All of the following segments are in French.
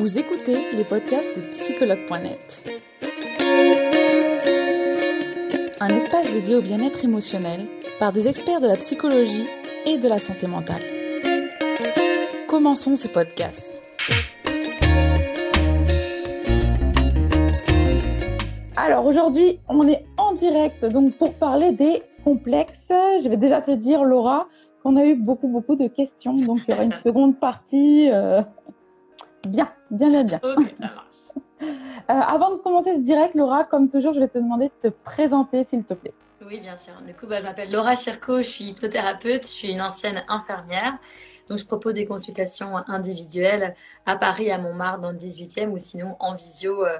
Vous écoutez les podcasts de psychologue.net. Un espace dédié au bien-être émotionnel par des experts de la psychologie et de la santé mentale. Commençons ce podcast. Alors aujourd'hui, on est en direct donc pour parler des complexes. Je vais déjà te dire, Laura, qu'on a eu beaucoup, beaucoup de questions. Donc il y aura une seconde partie. euh, Bien, bien, bien, bien. Ok, ça marche. Euh, avant de commencer ce direct, Laura, comme toujours, je vais te demander de te présenter, s'il te plaît. Oui, bien sûr. Du coup, bah, je m'appelle Laura Chirco, je suis hypnothérapeute, je suis une ancienne infirmière. Donc, je propose des consultations individuelles à Paris, à Montmartre, dans le 18e, ou sinon en visio euh,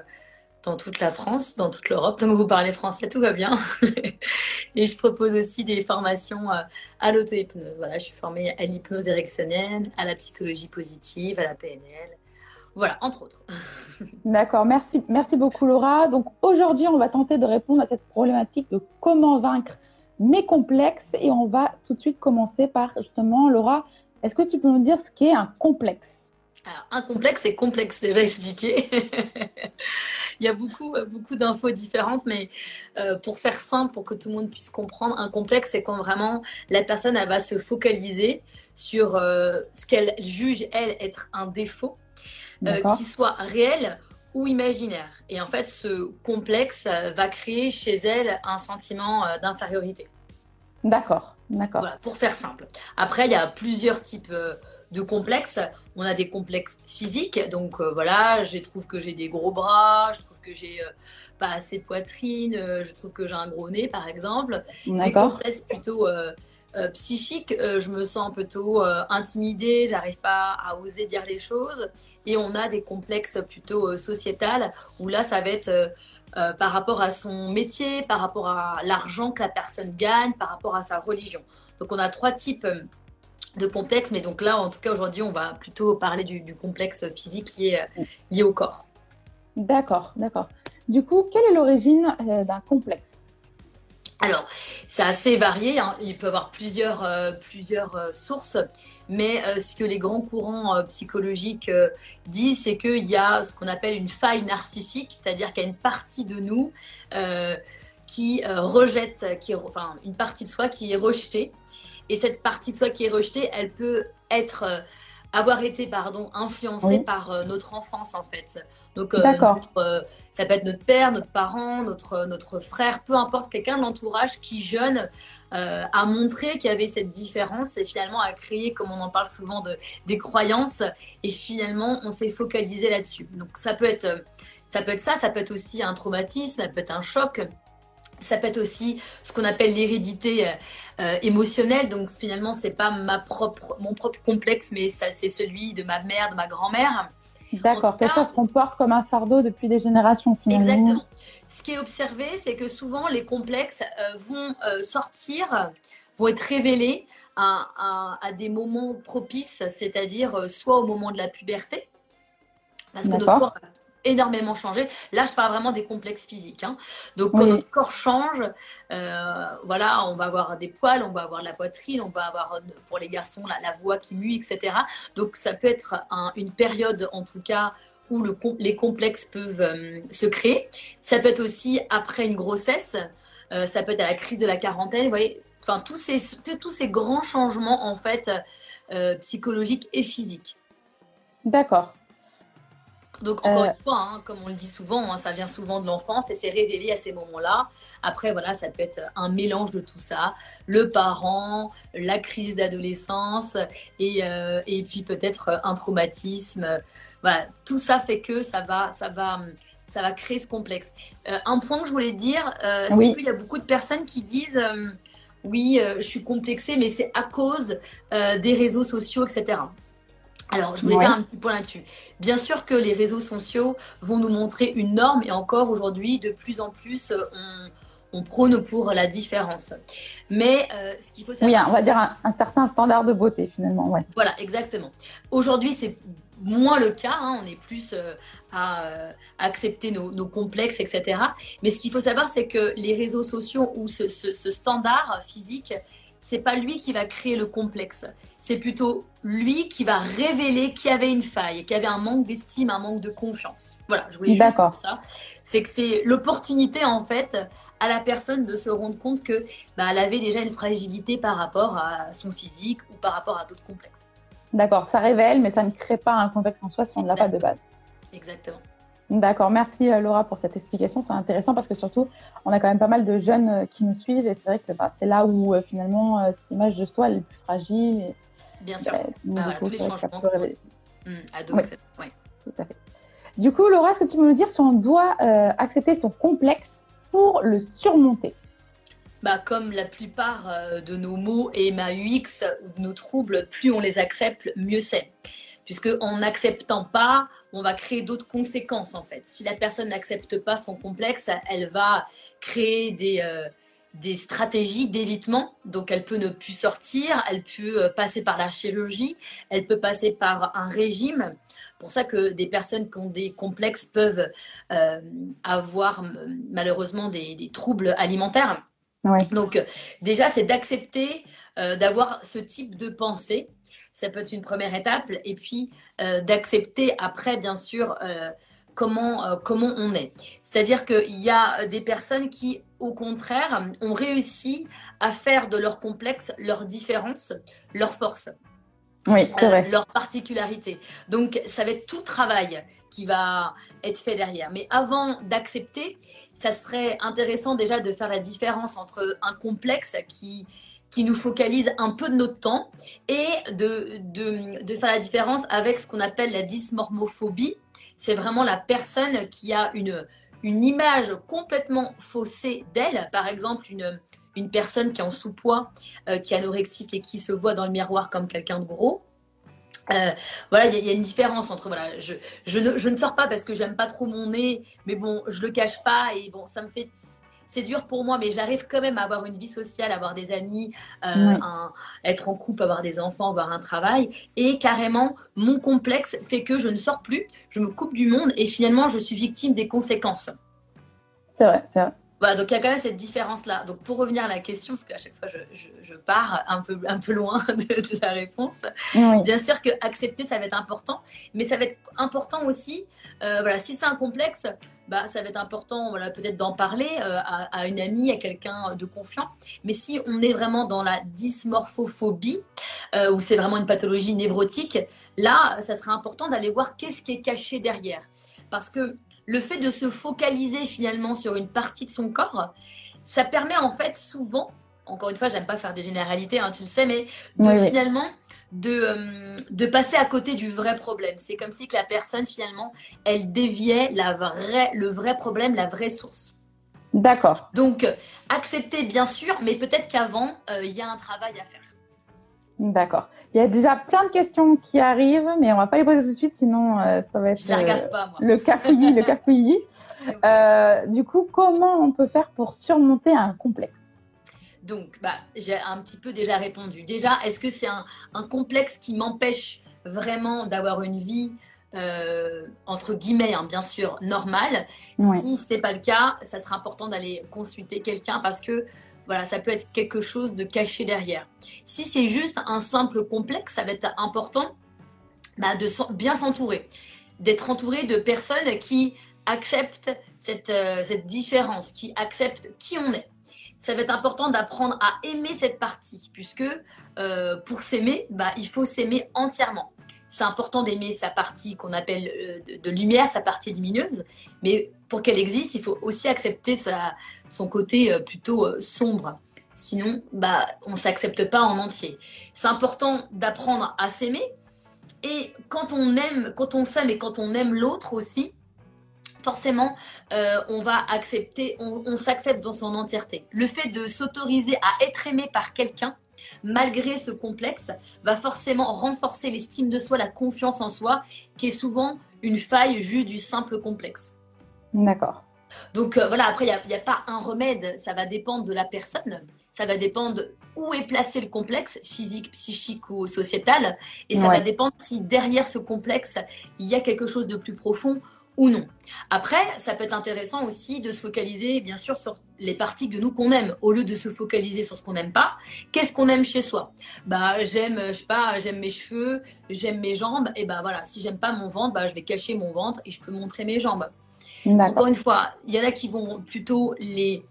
dans toute la France, dans toute l'Europe. Donc, vous parlez français, tout va bien. Et je propose aussi des formations euh, à l'auto-hypnose. Voilà, je suis formée à l'hypnose érectionnelle, à la psychologie positive, à la PNL. Voilà, entre autres. D'accord, merci, merci beaucoup, Laura. Donc aujourd'hui, on va tenter de répondre à cette problématique de comment vaincre mes complexes. Et on va tout de suite commencer par justement, Laura, est-ce que tu peux nous dire ce qu'est un complexe? Alors, un complexe, c'est complexe déjà expliqué. Il y a beaucoup, beaucoup d'infos différentes, mais euh, pour faire simple, pour que tout le monde puisse comprendre, un complexe, c'est quand vraiment la personne elle va se focaliser sur euh, ce qu'elle juge, elle, être un défaut, euh, qui soit réel ou imaginaire. Et en fait, ce complexe euh, va créer chez elle un sentiment euh, d'infériorité. D'accord, d'accord. Voilà, pour faire simple. Après, il y a plusieurs types de complexes. On a des complexes physiques. Donc euh, voilà, je trouve que j'ai des gros bras, je trouve que j'ai euh, pas assez de poitrine, euh, je trouve que j'ai un gros nez, par exemple. Des complexes plutôt euh, psychiques, euh, je me sens plutôt euh, intimidée, j'arrive pas à oser dire les choses. Et on a des complexes plutôt euh, sociétales, où là, ça va être par rapport à son métier, par rapport à l'argent que la personne gagne, par rapport à sa religion. Donc on a trois types de complexes, mais donc là, en tout cas, aujourd'hui, on va plutôt parler du, du complexe physique qui est lié au corps. D'accord, d'accord. Du coup, quelle est l'origine d'un complexe? Alors, c'est assez varié, hein. il peut y avoir plusieurs, euh, euh, sources, mais euh, ce que les grands courants psychologiques disent, c'est qu'il y a ce qu'on appelle une faille narcissique, c'est-à-dire qu'il y a une partie de nous qui rejette, qui, enfin, une partie de soi qui est rejetée. Et cette partie de soi qui est rejetée, elle peut être, avoir été, pardon, influencée Oui. par euh, notre enfance, en fait. Donc, euh, notre, euh, ça peut être notre père, notre parent, notre, notre frère, peu importe, quelqu'un de l'entourage qui, jeune, a montré qu'il y avait cette différence et finalement a créé, comme on en parle souvent, de, des croyances. Et finalement, on s'est focalisé là-dessus. Donc, ça peut, être, ça peut être ça, ça peut être aussi un traumatisme, ça peut être un choc. Ça peut être aussi ce qu'on appelle l'hérédité euh, euh, émotionnelle. Donc finalement, c'est pas ma propre, mon propre complexe, mais ça, c'est celui de ma mère, de ma grand-mère. D'accord, quelque chose qu'on porte comme un fardeau depuis des générations finalement. Exactement. Ce qui est observé, c'est que souvent les complexes euh, vont euh, sortir, vont être révélés à, à- à des moments propices, c'est-à-dire soit au moment de la puberté, parce que notre corps énormément changé. Là, je parle vraiment des complexes physiques. hein. Donc, quand Oui. notre corps change, euh, voilà, on va avoir des poils, on va avoir la poitrine, on va avoir, pour les garçons, la, la voix qui mue, etc. Donc, ça peut être un- une période, en tout cas, où le les complexes peuvent euh, se créer. Ça peut être aussi après une grossesse, euh, ça peut être à la crise de la quarantaine, vous voyez, enfin, tous ces, tous ces grands changements, en fait, psychologiques et physiques. D'accord. Donc, encore Euh, une fois, hein, comme on le dit souvent, hein, ça vient souvent de l'enfance et c'est révélé à ces moments-là. Après, voilà, ça peut être un mélange de tout ça. Le parent, la crise d'adolescence et, euh, et puis peut-être un traumatisme. Voilà, tout ça fait que ça va, ça va, ça va créer ce complexe. Euh, un point que je voulais dire, c'est Oui. qu'il y a beaucoup de personnes qui disent oui, je suis complexée, mais c'est à cause des réseaux sociaux, etc. Alors, je voulais Ouais. faire un petit point là-dessus. Bien sûr que les réseaux sociaux vont nous montrer une norme et encore aujourd'hui, de plus en plus, euh, on, on prône pour la différence. Mais euh, ce qu'il faut Oui, savoir, un- on va dire un, un certain standard de beauté finalement. Ouais. voilà, exactement. Aujourd'hui, c'est moins le cas. hein, on est plus euh, à euh, accepter nos, nos complexes, etc. Mais ce qu'il faut savoir, c'est que les réseaux sociaux ou ce, ce- ce standard physique, c'est pas lui qui va créer le complexe. C'est plutôt lui qui va révéler qu'il y avait une faille, qu'il y avait un manque d'estime, un manque de confiance. Voilà, je voulais juste dire ça. C'est que c'est l'opportunité, en fait, à la personne de se rendre compte que bah, elle avait déjà une fragilité par rapport à son physique ou par rapport à d'autres complexes. D'accord, ça révèle, mais ça ne crée pas un complexe en soi si on ne l'a pas de base. Exactement. D'accord, merci euh, Laura pour cette explication. C'est intéressant parce que surtout, on a quand même pas mal de jeunes euh, qui nous suivent et c'est vrai que bah, c'est là où euh, finalement cette image de soi elle est plus fragile. Bien sûr. Bah, ah, tous les changements. Mmh, oui. oui. Tout à fait. Du coup, Laura, est-ce que tu peux nous dire si on doit accepter son complexe pour le surmonter? Bah, comme la plupart de nos mots et MAUX ou de nos troubles, plus on les accepte, mieux c'est puisque en n'acceptant pas, on va créer d'autres conséquences en fait. Si la personne n'accepte pas son complexe, elle va créer des, euh, des stratégies d'évitement. Donc elle peut ne plus sortir, elle peut euh, passer par la chirurgie, elle peut passer par un régime. Pour ça que des personnes qui ont des complexes peuvent euh, avoir malheureusement des, troubles alimentaires. Donc déjà, c'est d'accepter d'avoir ce type de pensée ça peut être une première étape. Et puis euh, d'accepter après, bien sûr, euh, comment, euh, comment on est. C'est-à-dire qu'il y a des personnes qui, au contraire, ont réussi à faire de leur complexe leur différence, leur force. Oui, c'est vrai. leur particularité. Donc, ça va être tout travail qui va être fait derrière. Mais avant d'accepter, ça serait intéressant déjà de faire la différence entre un complexe qui qui nous focalise un peu de notre temps et de, de, faire la différence avec ce qu'on appelle la dysmormophobie. C'est vraiment la personne qui a une, une image complètement faussée d'elle. Par exemple, une, une personne qui est en sous-poids, euh, qui est anorexique et qui se voit dans le miroir comme quelqu'un de gros. Euh, voilà, il y, a une différence entre voilà, je, je, ne, je ne sors pas parce que j'aime pas trop mon nez, mais bon, je le cache pas et bon, ça me fait c'est dur pour moi, mais j'arrive quand même à avoir une vie sociale, avoir des amis, euh, être en couple, avoir des enfants, avoir un travail. Et carrément, mon complexe fait que je ne sors plus, je me coupe du monde et finalement, je suis victime des conséquences. C'est vrai, c'est vrai. Voilà, donc il y a quand même cette différence-là. Donc pour revenir à la question, parce qu'à chaque fois je, je, pars un peu, un peu loin de, la réponse, bien sûr que accepter ça va être important, mais ça va être important aussi, euh, voilà, si c'est un complexe, bah, ça va être important voilà, peut-être d'en parler euh, à, une amie, à quelqu'un de confiant. Mais si on est vraiment dans la dysmorphophobie, euh, où c'est vraiment une pathologie névrotique, là, ça serait important d'aller voir qu'est-ce qui est caché derrière. Parce que le fait de se focaliser finalement sur une partie de son corps, ça permet en fait souvent, encore une fois, j'aime pas faire des généralités, hein, tu le sais, mais de finalement de, euh, de passer à côté du vrai problème. C'est comme si que la personne finalement, elle déviait la vraie, le vrai problème, la vraie source. D'accord. Donc, accepter bien sûr, mais peut-être qu'avant, euh, il y a un travail à faire. D'accord. Il y a déjà plein de questions qui arrivent, mais on va pas les poser tout de suite, sinon euh, ça va être euh, le cafouillis, le cafouillis. Euh, du coup, comment on peut faire pour surmonter un complexe? Donc, bah, j'ai un petit peu déjà répondu. Déjà, est-ce que c'est un, complexe qui m'empêche vraiment d'avoir une vie entre guillemets, hein, bien sûr, normale? Si ce n'est pas le cas, ça sera important d'aller consulter quelqu'un parce que voilà, ça peut être quelque chose de caché derrière. Si c'est juste un simple complexe, ça va être important bah, de bien s'entourer, d'être entouré de personnes qui acceptent cette, euh, cette différence, qui acceptent qui on est. Ça va être important d'apprendre à aimer cette partie, puisque euh, pour s'aimer, bah, il faut s'aimer entièrement. C'est important d'aimer sa partie qu'on appelle euh, de, lumière, sa partie lumineuse, mais pour qu'elle existe, il faut aussi accepter son côté euh, plutôt euh, sombre. Sinon, bah, on ne s'accepte pas en entier. C'est important d'apprendre à s'aimer. Et quand on aime, quand on s'aime et quand on aime l'autre aussi, forcément, euh, on va accepter, on, s'accepte dans son entièreté. Le fait de s'autoriser à être aimé par quelqu'un, malgré ce complexe, va forcément renforcer l'estime de soi, la confiance en soi, qui est souvent une faille juste du simple complexe. D'accord. Donc euh, voilà, après, il n'y a, pas un remède, ça va dépendre de la personne, ça va dépendre où est placé le complexe, physique, psychique ou sociétal, et ça va dépendre si derrière ce complexe, il y a quelque chose de plus profond ou non. Après, ça peut être intéressant aussi de se focaliser, bien sûr, sur les parties de nous qu'on aime, au lieu de se focaliser sur ce qu'on n'aime pas. Qu'est-ce qu'on aime chez soi? Bah, j'aime, je sais pas, j'aime mes cheveux, j'aime mes jambes. Et bah voilà, si j'aime pas mon ventre, bah je vais cacher mon ventre et je peux montrer mes jambes. Encore une fois, il y en a qui vont plutôt les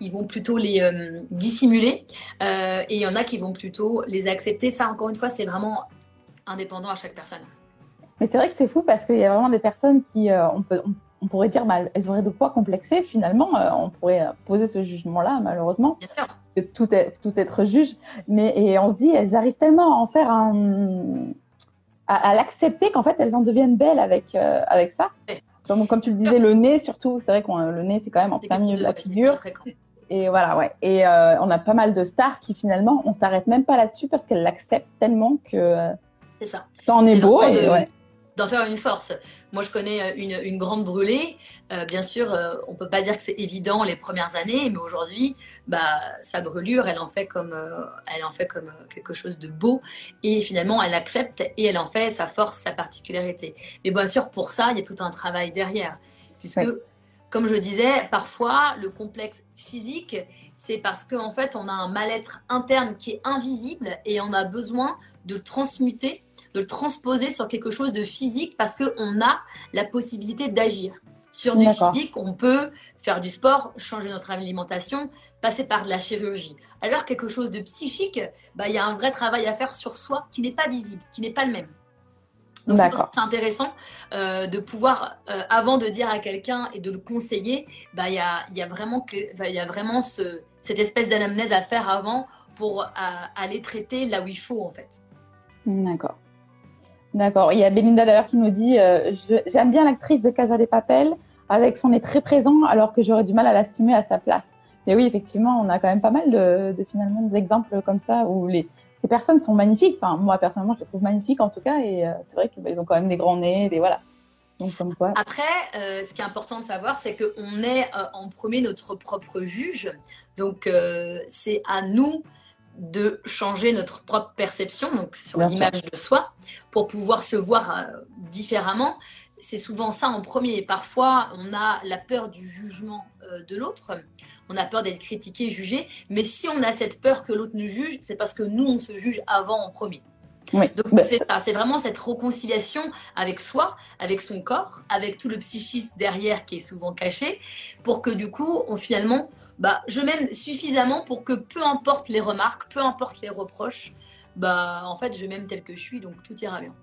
ils vont plutôt les euh, dissimuler euh, et il y en a qui vont plutôt les accepter. Ça, encore une fois, c'est vraiment indépendant à chaque personne. Mais c'est vrai que c'est fou parce qu'il y a vraiment des personnes qui, euh, on, peut, on, pourrait dire, bah, elles auraient de quoi complexer. Finalement, on pourrait poser ce jugement-là, malheureusement. Bien sûr. Parce que tout, est, tout être juge. Mais et on se dit, elles arrivent tellement à en faire un. à, l'accepter qu'en fait, elles en deviennent belles avec, avec ça. Comme, comme, tu le disais, le nez surtout, c'est vrai que le nez, c'est quand même en plein milieu de la figure. Et voilà, ouais. Et euh, on a pas mal de stars qui finalement, on s'arrête même pas là-dessus parce qu'elles l'acceptent tellement que. C'est ça. Ça en est, beau. Et, ouais d'en faire une force. Moi, je connais euh, une, une grande brûlée. Euh, bien sûr, euh, on peut pas dire que c'est évident les premières années, mais aujourd'hui, bah, sa brûlure, elle en fait comme, euh, elle en fait comme quelque chose de beau. Et finalement, elle accepte et elle en fait sa force, sa particularité. Mais bien sûr, pour ça, il y a tout un travail derrière, puisque comme je disais, parfois le complexe physique, c'est parce qu'en en fait, on a un mal-être interne qui est invisible et on a besoin de transmuter, de le transposer sur quelque chose de physique parce qu'on a la possibilité d'agir. Sur du physique, on peut faire du sport, changer notre alimentation, passer par de la chirurgie. Alors quelque chose de psychique, bah, il y a un vrai travail à faire sur soi qui n'est pas visible, qui n'est pas le même. Donc c'est intéressant euh, de pouvoir, euh, avant de dire à quelqu'un et de le conseiller, bah, il y, a, y, a, vraiment, y a vraiment ce, cette espèce d'anamnèse à faire avant pour euh, aller traiter là où il faut en fait. D'accord. D'accord. Il y a Belinda d'ailleurs qui nous dit J'aime bien l'actrice de Casa des Papel avec son nez très présent alors que j'aurais du mal à l'assumer à sa place. Mais oui, effectivement, on a quand même pas mal de, finalement d'exemples comme ça où les, ces personnes sont magnifiques. Moi, personnellement, je les trouve magnifiques en tout cas. Et euh, c'est vrai qu'ils bah, ont quand même des grands nez, des voilà. Après, euh, ce qui est important de savoir, c'est qu'on est euh, en premier notre propre juge. Donc, c'est à nous de changer notre propre perception, donc sur l'image de soi, pour pouvoir se voir différemment. C'est souvent ça en premier. Parfois, on a la peur du jugement de l'autre on a peur d'être critiqué, jugé. Mais si on a cette peur que l'autre nous juge, c'est parce que nous, on se juge avant en premier. Donc bah, c'est vraiment cette réconciliation avec soi, avec son corps, avec tout le psychisme derrière qui est souvent caché, pour que du coup, on finalement, bah, je m'aime suffisamment pour que peu importe les remarques, peu importe les reproches, bah, en fait, je m'aime tel que je suis, donc tout ira bien.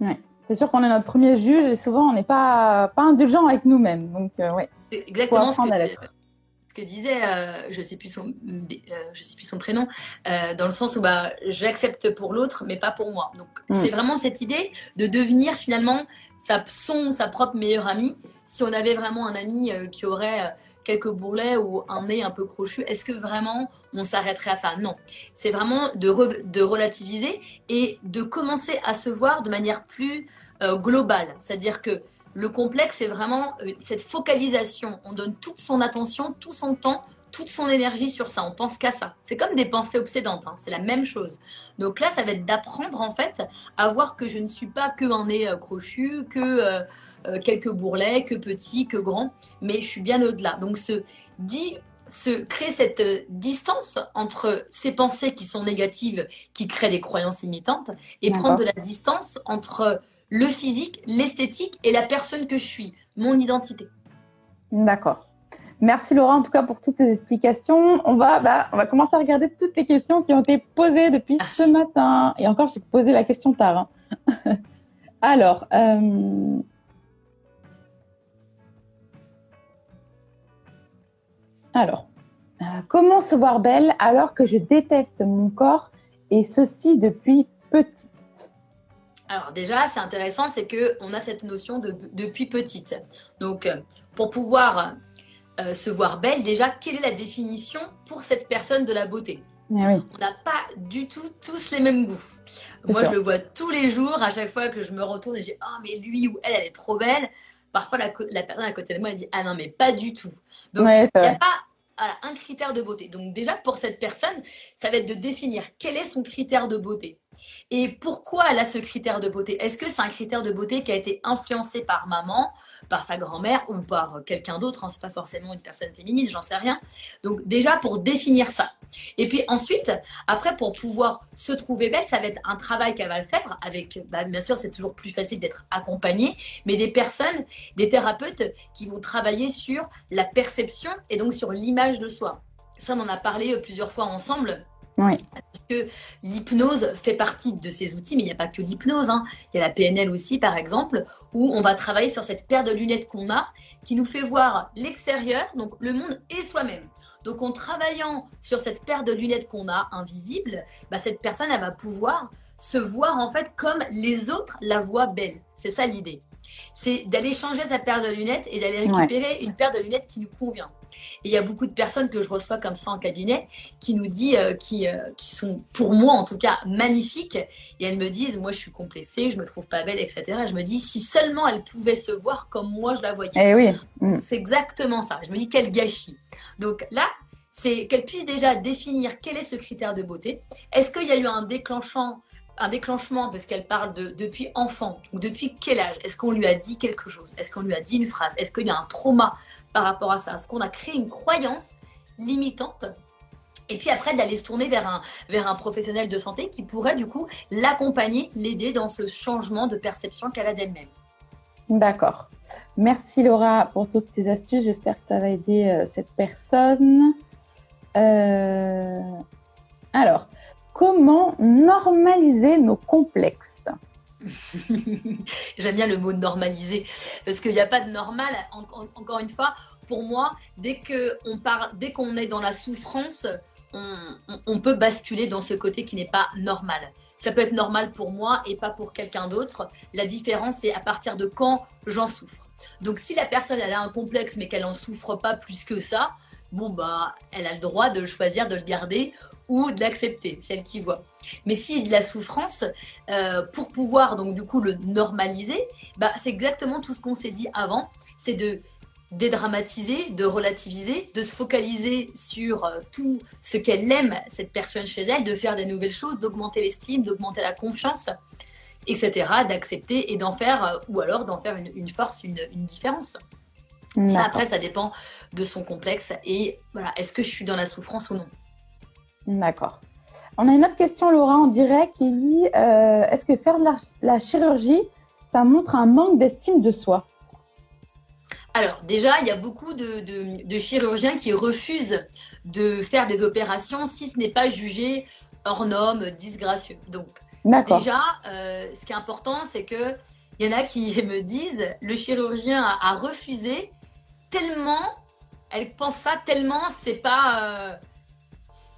Ouais. C'est sûr qu'on est notre premier juge et souvent on n'est pas, pas indulgent avec nous-mêmes. Donc, euh, ouais. Exactement ce que, que disait, euh, je sais plus son, euh, je sais plus son prénom, euh, dans le sens où bah j'accepte pour l'autre, mais pas pour moi. Donc mm. c'est vraiment cette idée de devenir finalement sa, son sa propre meilleure amie. Si on avait vraiment un ami qui aurait quelques bourrelets ou un nez un peu crochu, est-ce que vraiment on s'arrêterait à ça? Non. C'est vraiment de, de relativiser et de commencer à se voir de manière plus globale. C'est-à-dire que le complexe, c'est vraiment euh, cette focalisation. On donne toute son attention, tout son temps, toute son énergie sur ça. On pense qu'à ça. C'est comme des pensées obsédantes. Hein. C'est la même chose. Donc là, ça va être d'apprendre en fait à voir que je ne suis pas que un nez euh, crochu, que euh, quelques bourrelets, que petit, que grand, mais je suis bien au-delà. Donc se dit se créer cette distance entre ces pensées qui sont négatives, qui créent des croyances imitantes, et prendre de la distance entre le physique, l'esthétique et la personne que je suis, mon identité. D'accord. Merci Laura en tout cas pour toutes ces explications. On va, bah, on va commencer à regarder toutes les questions qui ont été posées depuis ah. ce matin. Et encore, j'ai posé la question tard. Hein. Alors, euh, alors, euh, comment se voir belle alors que je déteste mon corps et ceci depuis petit? Alors déjà, c'est intéressant, c'est que on a cette notion de depuis petite. Donc, euh, pour pouvoir euh, se voir belle, déjà, quelle est la définition pour cette personne de la beauté? Eh On n'a pas du tout tous les mêmes goûts. Moi, je le vois tous les jours, à chaque fois que je me retourne et je dis oh mais lui ou elle, elle est trop belle. Parfois, la, personne à côté de moi elle dit ah non mais pas du tout. Donc, il n'y a pas un critère de beauté. Donc déjà, pour cette personne, ça va être de définir quel est son critère de beauté. Et pourquoi elle a ce critère de beauté? Est-ce que c'est un critère de beauté qui a été influencé par maman, par sa grand-mère ou par quelqu'un d'autre? Hein, C'est pas forcément une personne féminine, j'en sais rien. Donc déjà pour définir ça. Et puis ensuite, après pour pouvoir se trouver belle, ça va être un travail qu'elle va le faire avec. Bah, bien sûr, c'est toujours plus facile d'être accompagnée, mais des personnes, des thérapeutes qui vont travailler sur la perception et donc sur l'image de soi. Ça, on en a parlé plusieurs fois ensemble oui. Parce que l'hypnose fait partie de ces outils, mais il n'y a pas que l'hypnose. Hein. Il y a la PNL aussi, par exemple, où on va travailler sur cette paire de lunettes qu'on a, qui nous fait voir l'extérieur, donc le monde et soi-même. Donc en travaillant sur cette paire de lunettes qu'on a invisible, bah, cette personne elle va pouvoir se voir en fait comme les autres la voient belle. C'est ça l'idée. C'est d'aller changer sa paire de lunettes et d'aller récupérer une paire de lunettes qui nous convient. Et il y a beaucoup de personnes que je reçois comme ça en cabinet qui nous disent, euh, qui, euh, qui sont pour moi en tout cas magnifiques. Et elles me disent, moi je suis complexée, je me trouve pas belle, etc. Et je me dis, si seulement elles pouvaient se voir comme moi je la voyais. Eh oui. Mm. C'est exactement ça. Je me dis, quel gâchis. Donc là, c'est qu'elle puisse déjà définir quel est ce critère de beauté. Est-ce qu'il y a eu un déclenchant un déclenchement parce qu'elle parle de depuis enfant ou depuis quel âge? Est-ce qu'on lui a dit quelque chose? Est-ce qu'on lui a dit une phrase? Est-ce qu'il y a un trauma par rapport à ça. ce qu'on a créé une croyance limitante et puis après d'aller se tourner vers un, vers un professionnel de santé qui pourrait du coup l'accompagner, l'aider dans ce changement de perception qu'elle a d'elle-même. D'accord. Merci Laura pour toutes ces astuces. J'espère que ça va aider euh, cette personne. Euh, alors, comment normaliser nos complexes? J'aime bien le mot normaliser parce qu'il n'y a pas de normal. encore une fois, pour moi, dès qu'on parle, dès qu'on est dans la souffrance, on, peut basculer dans ce côté qui n'est pas normal. Ça peut être normal pour moi et pas pour quelqu'un d'autre. La différence, c'est à partir de quand j'en souffre. Donc, si la personne elle a un complexe mais qu'elle n'en souffre pas plus que ça, bon bah, elle a le droit de choisir de le garder ou de l'accepter, celle qui voit. Mais si de la souffrance, euh, pour pouvoir donc du coup le normaliser, bah, c'est exactement tout ce qu'on s'est dit avant, c'est de dédramatiser, de relativiser, de se focaliser sur euh, tout ce qu'elle aime, cette personne chez elle, de faire des nouvelles choses, d'augmenter l'estime, d'augmenter la confiance, etc., d'accepter et d'en faire, euh, ou alors d'en faire une, force, une, une différence. Ça, après, ça dépend de son complexe et voilà, est-ce que je suis dans la souffrance ou non D'accord. On a une autre question, Laura, en direct, qui dit euh, Est-ce que faire de la, chirurgie, ça montre un manque d'estime de soi? Alors déjà, il y a beaucoup de, chirurgiens qui refusent de faire des opérations si ce n'est pas jugé hors norme, disgracieux. Donc déjà, euh, ce qui est important, c'est que il y en a qui me disent le chirurgien a, refusé tellement, elle pense ça tellement, c'est pas, euh,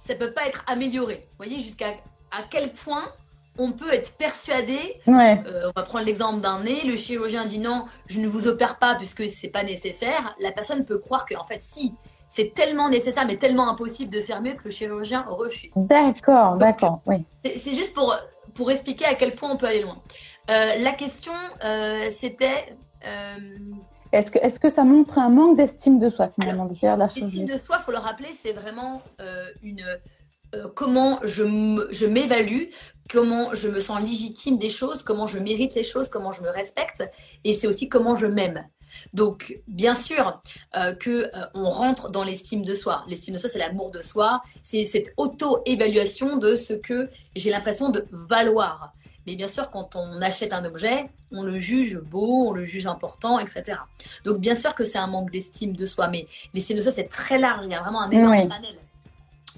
ça peut pas être amélioré. Vous voyez jusqu'à à quel point on peut être persuadé. Euh, on va prendre l'exemple d'un nez. Le chirurgien dit non, je ne vous opère pas puisque c'est pas nécessaire. La personne peut croire que en fait si c'est tellement nécessaire mais tellement impossible de faire mieux que le chirurgien refuse. D'accord, d'accord, oui. C'est juste pour pour expliquer à quel point on peut aller loin. Euh, la question euh, c'était est-ce que, est que ça montre un manque d'estime de soi finalement de faire la L'estime de soi, faut le rappeler, c'est vraiment euh, une euh, comment je m'évalue, comment je me sens légitime des choses, comment je mérite les choses, comment je me respecte, et c'est aussi comment je m'aime. Donc, bien sûr euh, que on rentre dans l'estime de soi. L'estime de soi, c'est l'amour de soi, c'est cette auto-évaluation de ce que j'ai l'impression de valoir. Mais bien sûr, quand on achète un objet, on le juge beau, on le juge important, etc. Donc bien sûr que c'est un manque d'estime de soi, mais l'estime de soi, c'est très large, il y a vraiment un énorme panel.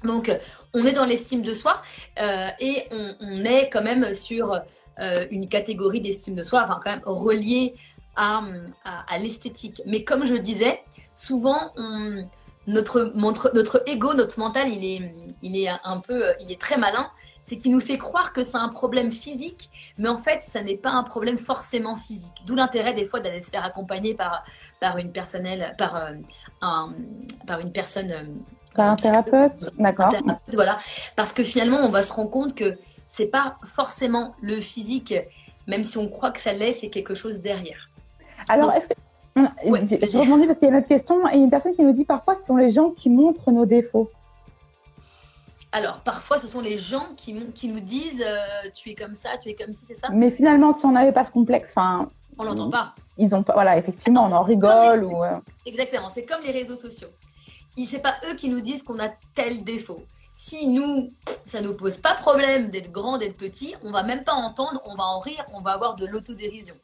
Donc on est dans l'estime de soi euh, et on, est quand même sur euh, une catégorie d'estime de soi, enfin quand même reliée à, à, l'esthétique. Mais comme je disais, souvent notre, notre, notre ego, notre mental, il est, il est un peu, il est très malin c'est qu'il nous fait croire que c'est un problème physique, mais en fait, ça n'est pas un problème forcément physique. D'où l'intérêt des fois d'aller se faire accompagner par, par une personnelle, par, euh, un, par une personne. Euh, par un thérapeute, d'accord. Voilà, parce que finalement, on va se rendre compte que c'est pas forcément le physique, même si on croit que ça l'est, c'est quelque chose derrière. Alors, est-ce que je rebondis parce qu'il y a une autre question et une personne qui nous dit parfois ce sont les gens qui montrent nos défauts. Alors, parfois, ce sont les gens qui, qui nous disent euh, tu es comme ça, tu es comme ci, c'est ça? Mais finalement, si on n'avait pas ce complexe, enfin. On l'entend pas. Ils ont pas. Voilà, effectivement, on en rigole. ou, euh, Exactement, c'est comme les réseaux sociaux. C'est pas eux qui nous disent qu'on a tel défaut. Si nous, ça nous pose pas problème d'être grand, d'être petit, on va même pas entendre, on va en rire, on va avoir de l'autodérision.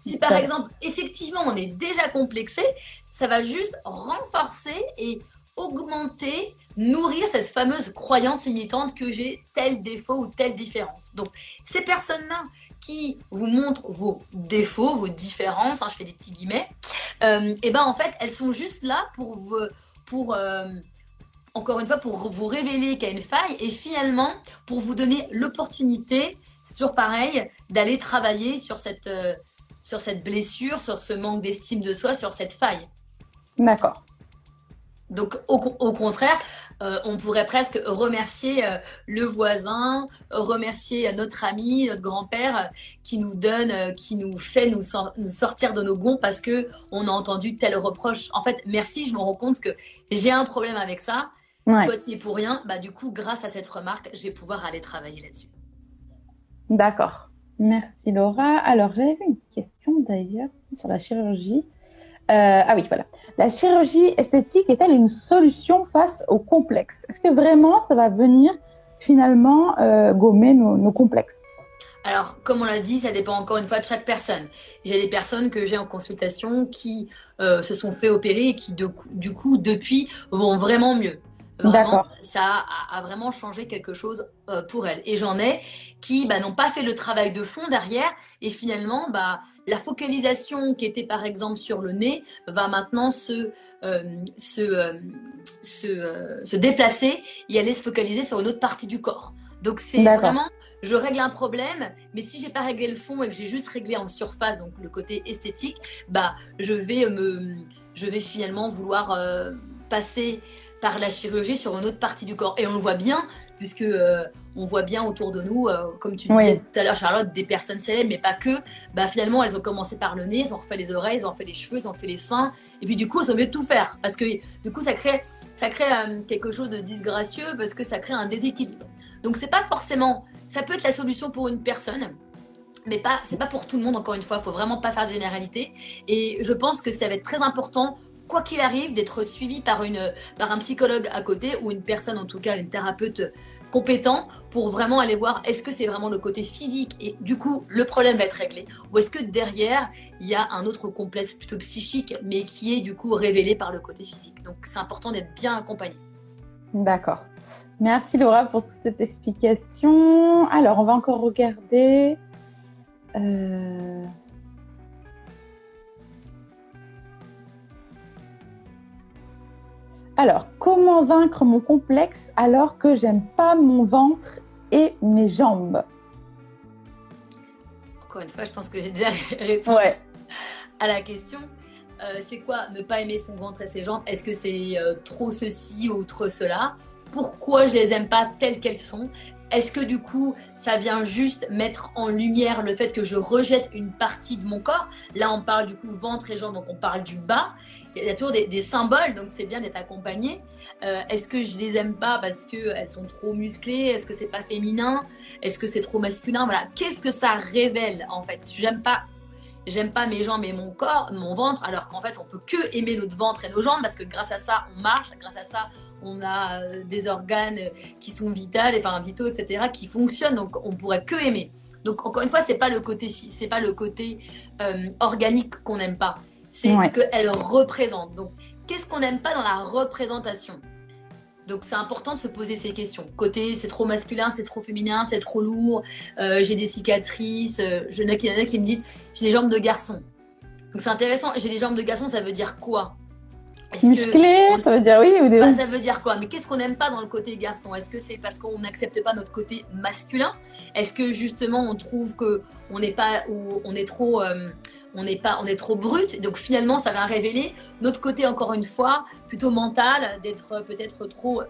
Si par exemple, effectivement, on est déjà complexé, ça va juste renforcer et augmenter, nourrir cette fameuse croyance limitante que j'ai tel défaut ou telle différence. Donc, ces personnes-là qui vous montrent vos défauts, vos différences, hein, je fais des petits guillemets, euh, et ben en fait, elles sont juste là pour vous, pour euh, encore une fois, pour vous révéler qu'il y a une faille et finalement pour vous donner l'opportunité, c'est toujours pareil, d'aller travailler sur cette, euh, sur cette blessure, sur ce manque d'estime de soi, sur cette faille. D'accord. Donc au, contraire, euh, on pourrait presque remercier euh, le voisin, remercier notre ami, notre grand-père qui nous donne, qui nous fait nous, sortir de nos gonds parce que on a entendu tel reproche. En fait, merci, je me rends compte que j'ai un problème avec ça toi, tu es pour rien. Bah, du coup, grâce à cette remarque, je vais pouvoir aller travailler là-dessus. D'accord. Merci Laura. Alors, j'avais une question d'ailleurs sur la chirurgie. Euh, ah oui, voilà. La chirurgie esthétique est-elle une solution face aux complexes Est-ce que vraiment ça va venir finalement euh, gommer nos, complexes? Alors, comme on l'a dit, ça dépend encore une fois de chaque personne. J'ai des personnes que j'ai en consultation qui euh, se sont fait opérer et qui, du coup, depuis, vont vraiment mieux. Ça a, vraiment changé quelque chose euh, pour elle. Et j'en ai qui bah, n'ont pas fait le travail de fond derrière. Et finalement, bah, la focalisation qui était par exemple sur le nez va maintenant se, euh, se, euh, se, se, déplacer et aller se focaliser sur une autre partie du corps. Donc c'est vraiment, je règle un problème, mais si j'ai pas réglé le fond et que j'ai juste réglé en surface, donc le côté esthétique, bah je vais me, je vais finalement vouloir passer par la chirurgie sur une autre partie du corps. Et on le voit bien, puisque euh, on voit bien autour de nous, euh, comme tu disais tout à l'heure, Charlotte, des personnes célèbres, mais pas que. Bah, finalement, elles ont commencé par le nez, elles ont refait les oreilles, elles ont fait les cheveux, elles ont fait les seins. Et puis, du coup, elles ont mieux de tout faire. Parce que, du coup, ça crée, ça crée euh, quelque chose de disgracieux, parce que ça crée un déséquilibre. Donc, c'est pas forcément. Ça peut être la solution pour une personne. Mais pas, c'est pas pour tout le monde, encore une fois, il faut vraiment pas faire de généralité. Et je pense que ça va être très important quoi qu'il arrive, d'être suivi par, une, par un psychologue à côté ou une personne, en tout cas une thérapeute compétent pour vraiment aller voir est-ce que c'est vraiment le côté physique et du coup le problème va être réglé ou est-ce que derrière il y a un autre complexe plutôt psychique mais qui est du coup révélé par le côté physique. Donc c'est important d'être bien accompagné. D'accord. Merci Laura pour toute cette explication. Alors on va encore regarder. Euh... Alors, comment vaincre mon complexe alors que j'aime pas mon ventre et mes jambes? Encore une fois, je pense que j'ai déjà répondu à la question. Euh, c'est quoi ne pas aimer son ventre et ses jambes? Est-ce que c'est euh, trop ceci ou trop cela? Pourquoi je les aime pas telles qu'elles sont? Est-ce que du coup, ça vient juste mettre en lumière le fait que je rejette une partie de mon corps? Là, on parle du coup ventre et jambes, donc on parle du bas. Il y a toujours des, symboles, donc c'est bien d'être accompagné. Euh, est-ce que je les aime pas parce qu'elles sont trop musclées? Est-ce que c'est pas féminin? Est-ce que c'est trop masculin? Voilà. Qu'est-ce que ça révèle en fait? J'aime pas j'aime pas mes jambes et mon corps, mon ventre, alors qu'en fait on peut que aimer notre ventre et nos jambes parce que grâce à ça on marche, grâce à ça on a euh, des organes qui sont vitaux, enfin vitaux, etc., qui fonctionnent, donc on pourrait que aimer. Donc encore une fois, c'est pas le côté, c'est pas le côté euh, organique qu'on n'aime pas, c'est ce qu'elle représente. Donc qu'est-ce qu'on n'aime pas dans la représentation? Donc c'est important de se poser ces questions. Côté c'est trop masculin, c'est trop féminin, c'est trop lourd, euh, j'ai des cicatrices, je, il y en a qui me disent j'ai des jambes de garçon. Donc c'est intéressant, j'ai des jambes de garçon, ça veut dire quoi? Musclé, ça veut dire oui ou des... Bah, ça veut dire quoi? Mais qu'est-ce qu'on n'aime pas dans le côté garçon? Est-ce que c'est parce qu'on n'accepte pas notre côté masculin? Est-ce que justement on trouve que on n'est pas ou on est trop euh, on n'est pas on est trop brut. Donc finalement ça va révéler notre côté encore une fois plutôt mental d'être peut-être trop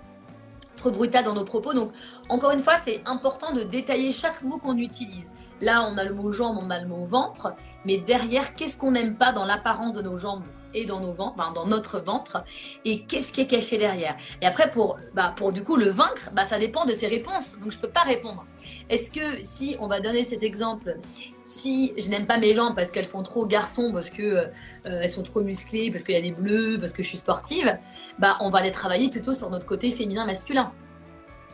trop brutal dans nos propos. Donc encore une fois c'est important de détailler chaque mot qu'on utilise. Là, on a le mot jambe, on a le mot ventre, mais derrière, qu'est-ce qu'on n'aime pas dans l'apparence de nos jambes? Et dans nos ventres, enfin, dans notre ventre, et qu'est-ce qui est caché derrière. Et après, pour, bah, pour du coup le vaincre, bah, ça dépend de ses réponses, donc je peux pas répondre. Est-ce que si on va donner cet exemple, si je n'aime pas mes jambes parce qu'elles font trop garçon, parce que euh, elles sont trop musclées, parce qu'il y a des bleus, parce que je suis sportive, bah, on va les travailler plutôt sur notre côté féminin-masculin.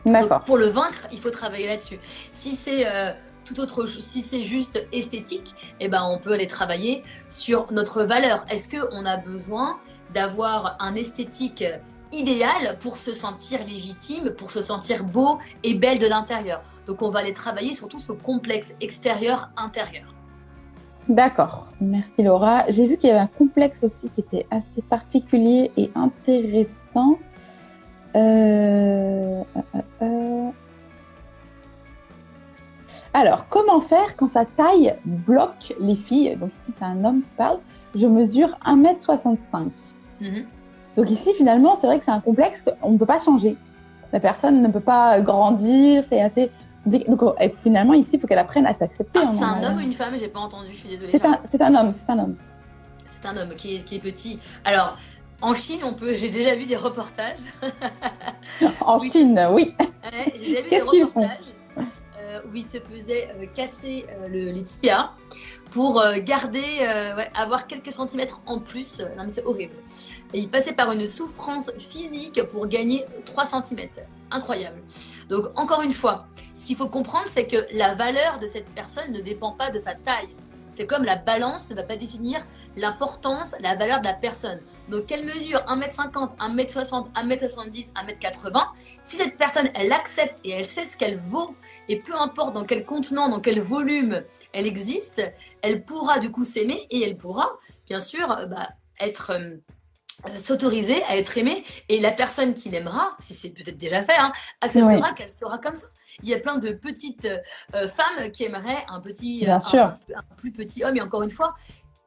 D'accord. Pour le vaincre, il faut travailler là-dessus. Si c'est euh, tout autre, si c'est juste esthétique, eh ben on peut aller travailler sur notre valeur. Est-ce que on a besoin d'avoir un esthétique idéal pour se sentir légitime, pour se sentir beau et belle de l'intérieur? Donc on va aller travailler sur tout ce complexe extérieur-intérieur. D'accord, merci Laura. J'ai vu qu'il y avait un complexe aussi qui était assez particulier et intéressant. Euh, euh, euh, Alors, comment faire quand sa taille bloque les filles? Donc ici, c'est un homme qui parle. Je mesure 1m65. Mhm. Donc ici, finalement, c'est vrai que c'est un complexe qu'on ne peut pas changer. La personne ne peut pas grandir, c'est assez compliqué. Donc finalement, ici, il faut qu'elle apprenne à s'accepter. Ah, c'est un homme ou une femme? J'ai pas entendu, je suis désolée. C'est un, homme, c'est un homme. C'est un homme qui est, qui est petit. Alors, en Chine, on peut. J'ai déjà vu des reportages. en Chine, oui. j'ai déjà vu des reportages où ils se faisaient euh, casser euh, le, les tibias pour garder, avoir quelques centimètres en plus. Non mais c'est horrible. Et il passait par une souffrance physique pour gagner 3 cm. Incroyable. Donc encore une fois, ce qu'il faut comprendre, c'est que la valeur de cette personne ne dépend pas de sa taille. C'est comme la balance ne va pas définir l'importance, la valeur de la personne. Donc, quelle mesure? 1m50, 1m60, 1m70, 1m80 Si cette personne, elle accepte et elle sait ce qu'elle vaut, et peu importe dans quel contenant, dans quel volume elle existe, elle pourra du coup s'aimer et elle pourra, bien sûr, bah, être. Euh, s'autoriser à être aimée et la personne qui l'aimera, si c'est peut-être déjà fait, hein, acceptera qu'elle sera comme ça il y a plein de petites euh, femmes qui aimeraient un petit, euh, un, plus petit homme. Et encore une fois,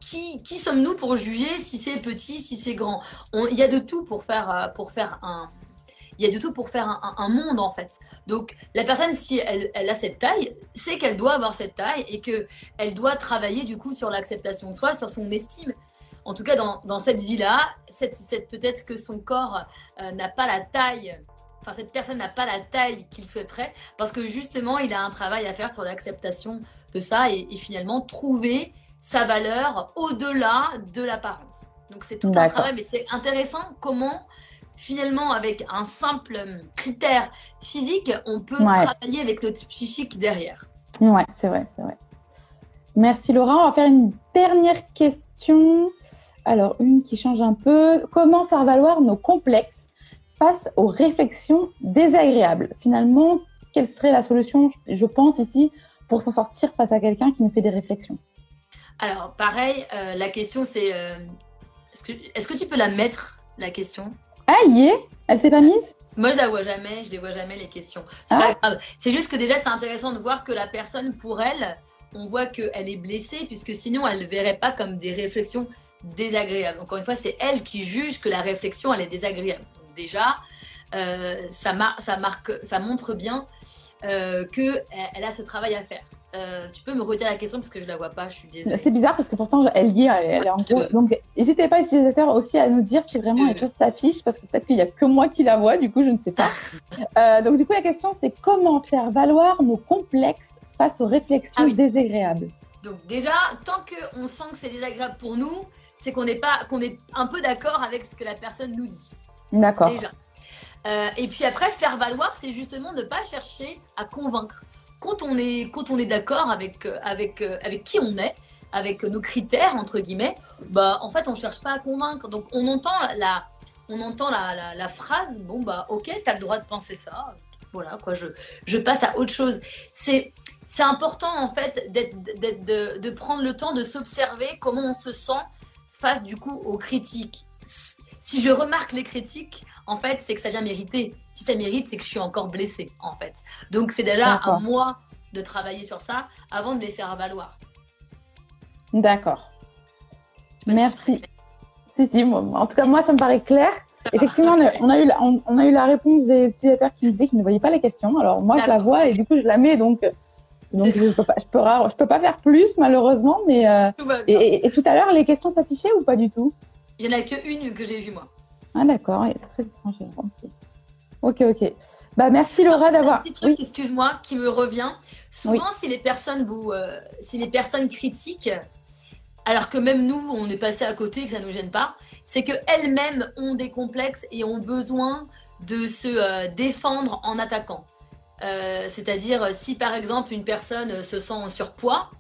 qui, qui sommes-nous pour juger si c'est petit, si c'est grand? Il y a de tout pour faire, euh, pour faire un. Il y a de tout pour faire un, monde en fait. Donc la personne, si elle, elle a cette taille, c'est qu'elle doit avoir cette taille et que elle doit travailler du coup sur l'acceptation de soi, sur son estime. En tout cas, dans, dans cette vie-là, cette, cette peut-être que son corps n'a pas la taille enfin cette personne n'a pas la taille qu'il souhaiterait parce que justement il a un travail à faire sur l'acceptation de ça et, finalement trouver sa valeur au-delà de l'apparence. Donc c'est tout un travail, mais c'est intéressant comment finalement avec un simple critère physique, on peut travailler avec notre psychique derrière. Ouais, c'est vrai, c'est vrai. Merci Laura. On va faire une dernière question. Alors, une qui change un peu. Comment faire valoir nos complexes face aux réflexions désagréables? Finalement, quelle serait la solution, je pense ici, pour s'en sortir face à quelqu'un qui nous fait des réflexions? Alors, pareil, euh, la question c'est euh, est-ce que, est que, tu peux la mettre, la question? Ah, y est Elle s'est pas mise? Moi, je la vois jamais, je les vois jamais les questions. C'est ah. pas grave. C'est juste que déjà, c'est intéressant de voir que la personne, pour elle, on voit qu'elle est blessée, puisque sinon, elle ne verrait pas comme des réflexions désagréables. Encore une fois, c'est elle qui juge que la réflexion, elle est désagréable déjà, euh, ça, ça, marque, ça montre bien euh, qu'elle a ce travail à faire. Euh, tu peux me redire la question parce que je la vois pas, je suis désolée. C'est bizarre parce que pourtant elle y est, elle, est en gros. Donc n'hésitez pas utilisateurs aussi à nous dire si vraiment quelque chose s'affiche parce que peut-être qu'il n'y a que moi qui la vois, du coup je ne sais pas. Euh, donc du coup la question c'est comment faire valoir nos complexes face aux réflexions ah désagréables? Donc déjà, tant qu'on sent que c'est désagréable pour nous, c'est qu'on n'est pas, qu'on est un peu d'accord avec ce que la personne nous dit. D'accord. Déjà. Euh, et puis après, faire valoir, c'est justement ne pas chercher à convaincre. Quand on est, quand on est d'accord avec, euh, avec, euh, avec qui on est, avec nos critères, entre guillemets, bah, en fait, on cherche pas à convaincre. Donc, on entend la, on entend la, la, phrase, bon, bah, ok, tu as le droit de penser ça. Voilà, quoi, je, je passe à autre chose. C'est, c'est important, en fait, d'être, de, de prendre le temps de s'observer comment on se sent face, du coup, aux critiques si je remarque les critiques, en fait, c'est que ça vient mériter. Si ça mérite, c'est que je suis encore blessée, en fait. Donc, c'est déjà à moi de travailler sur ça avant de les faire valoir. D'accord. Merci. Si, si, en tout cas, moi, ça me paraît clair. Effectivement, on a, eu la, on, a eu la réponse des utilisateurs qui me disaient qu'ils ne voyaient pas les questions. Alors, moi, je la vois et du coup, je la mets. Donc, Donc je peux pas, je peux, je peux pas faire plus malheureusement, mais euh, et, tout à l'heure les questions s'affichaient ou pas du tout? Il y en a que une que j'ai vue moi. Ah d'accord, c'est très étrange. Ok ok. Bah merci Laura d'avoir. Un petit truc, excuse-moi, qui me revient. Souvent, si les personnes vous, euh, si les personnes critiquent, alors que même nous, on est passé à côté, que ça nous gêne pas, c'est que elles-mêmes ont des complexes et ont besoin de se euh, défendre en attaquant. Euh, c'est-à-dire, si par exemple une personne se sent en surpoids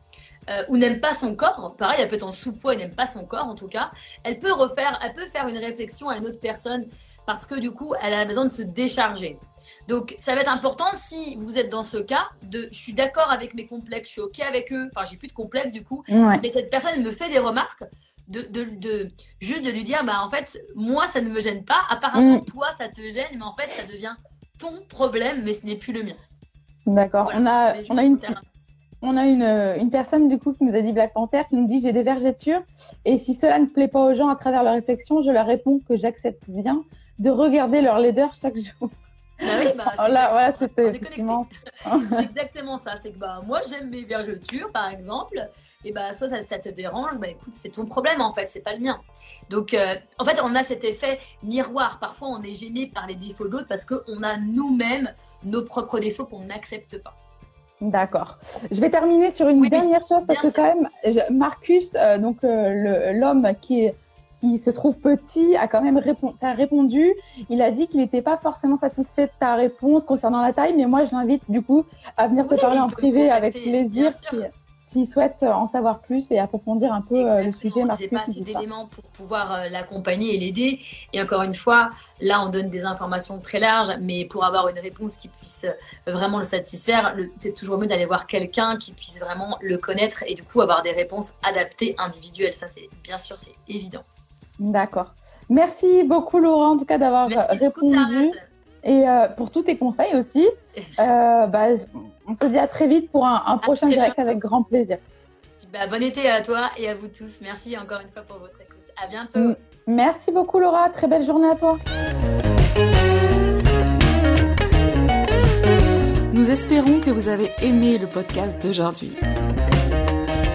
euh, ou n'aime pas son corps, pareil, elle peut être en sous-poids et n'aime pas son corps en tout cas, elle peut refaire, elle peut faire une réflexion à une autre personne parce que du coup, elle a besoin de se décharger. Donc, ça va être important si vous êtes dans ce cas de je suis d'accord avec mes complexes, je suis OK avec eux, enfin, j'ai plus de complexes du coup, mais cette personne me fait des remarques, de, de, juste de lui dire bah en fait moi ça ne me gêne pas. Apparemment mm. toi ça te gêne mais en fait ça devient ton problème mais ce n'est plus le mien. D'accord. On a on a une on a une, une, personne du coup qui nous a dit Black Panther qui nous dit j'ai des vergetures et si cela ne plaît pas aux gens à travers leur réflexion je leur réponds que j'accepte bien de regarder leur leader chaque jour bah oui, bah, voilà, c'était c'est exactement ça. C'est que bah, moi, j'aime mes vergetures, par exemple et bah soit ça, te dérange, bah écoute, c'est ton problème en fait, c'est pas le mien. Donc euh, en fait, on a cet effet miroir. Parfois, on est gêné par les défauts d'autres parce qu'on a nous-mêmes nos propres défauts qu'on n'accepte pas. D'accord. Je vais terminer sur une dernière chose parce que quand même, Marcus, euh, donc euh, l'homme qui qui se trouve petit a quand même répondu. Il a dit qu'il n'était pas forcément satisfait de ta réponse concernant la taille, mais moi je l'invite du coup à venir te parler en privé avec plaisir s'il souhaite en savoir plus et approfondir un peu euh, le sujet. J'ai pas assez d'éléments pour pouvoir euh, l'accompagner et l'aider. Et encore une fois, là, on donne des informations très larges, mais pour avoir une réponse qui puisse euh, vraiment le satisfaire, c'est toujours mieux d'aller voir quelqu'un qui puisse vraiment le connaître et du coup avoir des réponses adaptées, individuelles. Ça, c'est bien sûr, c'est évident. D'accord. Merci beaucoup, Laurent, en tout cas, d'avoir répondu. Et pour tous tes conseils aussi. bah, on se dit à très vite pour un, prochain direct avec grand plaisir. Bah, bon été à toi et à vous tous. Merci encore une fois pour votre écoute. À bientôt. Merci beaucoup Laura. Très belle journée à toi. Nous espérons que vous avez aimé le podcast d'aujourd'hui.